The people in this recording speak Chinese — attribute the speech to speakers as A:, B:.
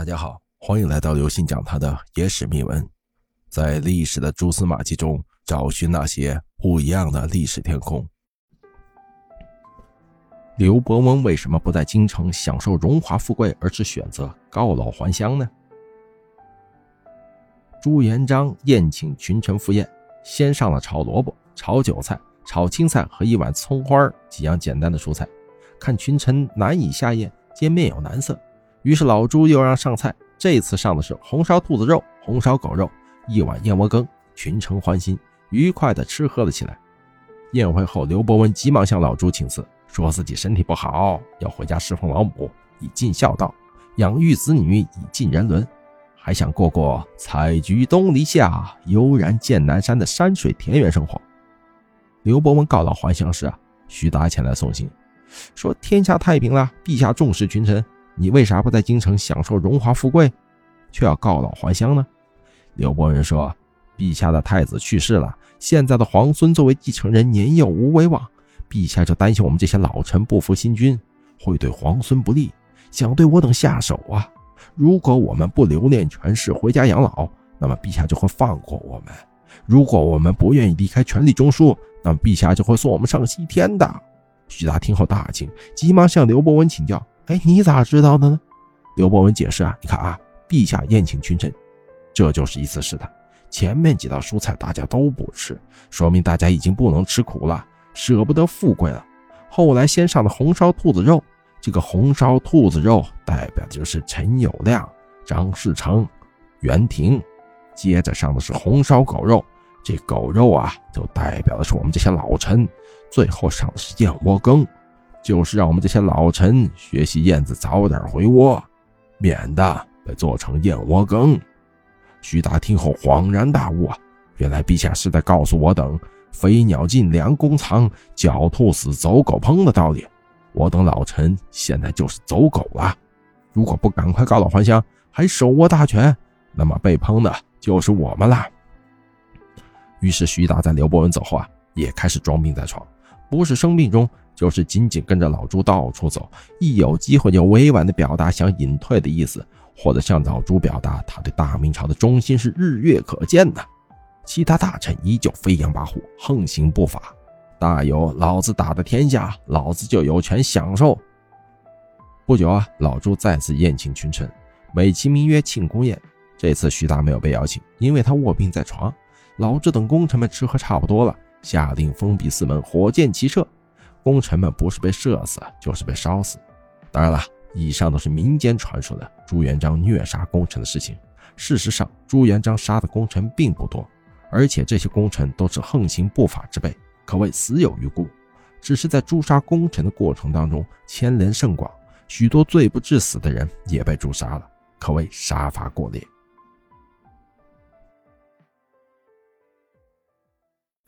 A: 大家好，欢迎来到刘信讲他的野史秘闻，在历史的蛛丝马迹中找寻那些不一样的历史天空。刘伯温为什么不在京城享受荣华富贵，而是选择告老还乡呢？朱元璋宴请群臣赴宴，先上了炒萝卜、炒韭菜、炒青菜和一碗葱花几样简单的蔬菜，看群臣难以下咽，见面有难色。于是老朱又让上菜，这次上的是红烧兔子肉、红烧狗肉，一碗燕窝羹，群臣欢心，愉快地吃喝了起来。宴会后，刘伯温急忙向老朱请辞，说自己身体不好，要回家侍奉老母，以尽孝道，养育子女，以尽人伦，还想过过采菊东篱下，悠然见南山的山水田园生活。刘伯温告老还乡时啊，徐达前来送行，说天下太平了，陛下重视群臣。你为啥不在京城享受荣华富贵，却要告老还乡呢？刘伯温说：“陛下的太子去世了，现在的皇孙作为继承人年幼无威望，陛下就担心我们这些老臣不服新君，会对皇孙不利，想对我等下手啊。如果我们不留恋权势，回家养老，那么陛下就会放过我们；如果我们不愿意离开权力中枢，那么陛下就会送我们上西天的。”徐达听后大惊，急忙向刘伯温请教。哎，你咋知道的呢？刘伯温解释啊，你看啊，陛下宴请群臣，这就是一次试探。前面几道蔬菜大家都不吃，说明大家已经不能吃苦了，舍不得富贵了。后来先上的红烧兔子肉，这个红烧兔子肉代表的就是陈友谅、张士诚、袁廷。接着上的是红烧狗肉，这狗肉啊，就代表的是我们这些老臣。最后上的是燕窝羹。就是让我们这些老臣学习燕子早点回窝，免得被做成燕窝羹。徐达听后恍然大悟啊，原来陛下是在告诉我等“飞鸟尽，良弓藏；狡兔死，走狗烹”的道理。我等老臣现在就是走狗了，如果不赶快告老还乡，还手握大权，那么被烹的就是我们了。于是徐达在刘伯温走后啊，也开始装病在床，不是生病中。就是紧紧跟着老朱到处走，一有机会就委婉的表达想隐退的意思，或者向老朱表达他对大明朝的忠心是日月可见的。其他大臣依旧飞扬跋扈，横行不法，大有老子打的天下，老子就有权享受。不久啊，老朱再次宴请群臣，美其名曰庆功宴。这次徐达没有被邀请，因为他卧病在床。老朱等功臣们吃喝差不多了，下令封闭寺门，火箭齐射。功臣们不是被射死，就是被烧死。当然了，以上都是民间传说的朱元璋虐杀功臣的事情。事实上，朱元璋杀的功臣并不多，而且这些功臣都是横行不法之辈，可谓死有余辜。只是在诛杀功臣的过程当中，牵连甚广，许多罪不至死的人也被诛杀了，可谓杀伐过烈。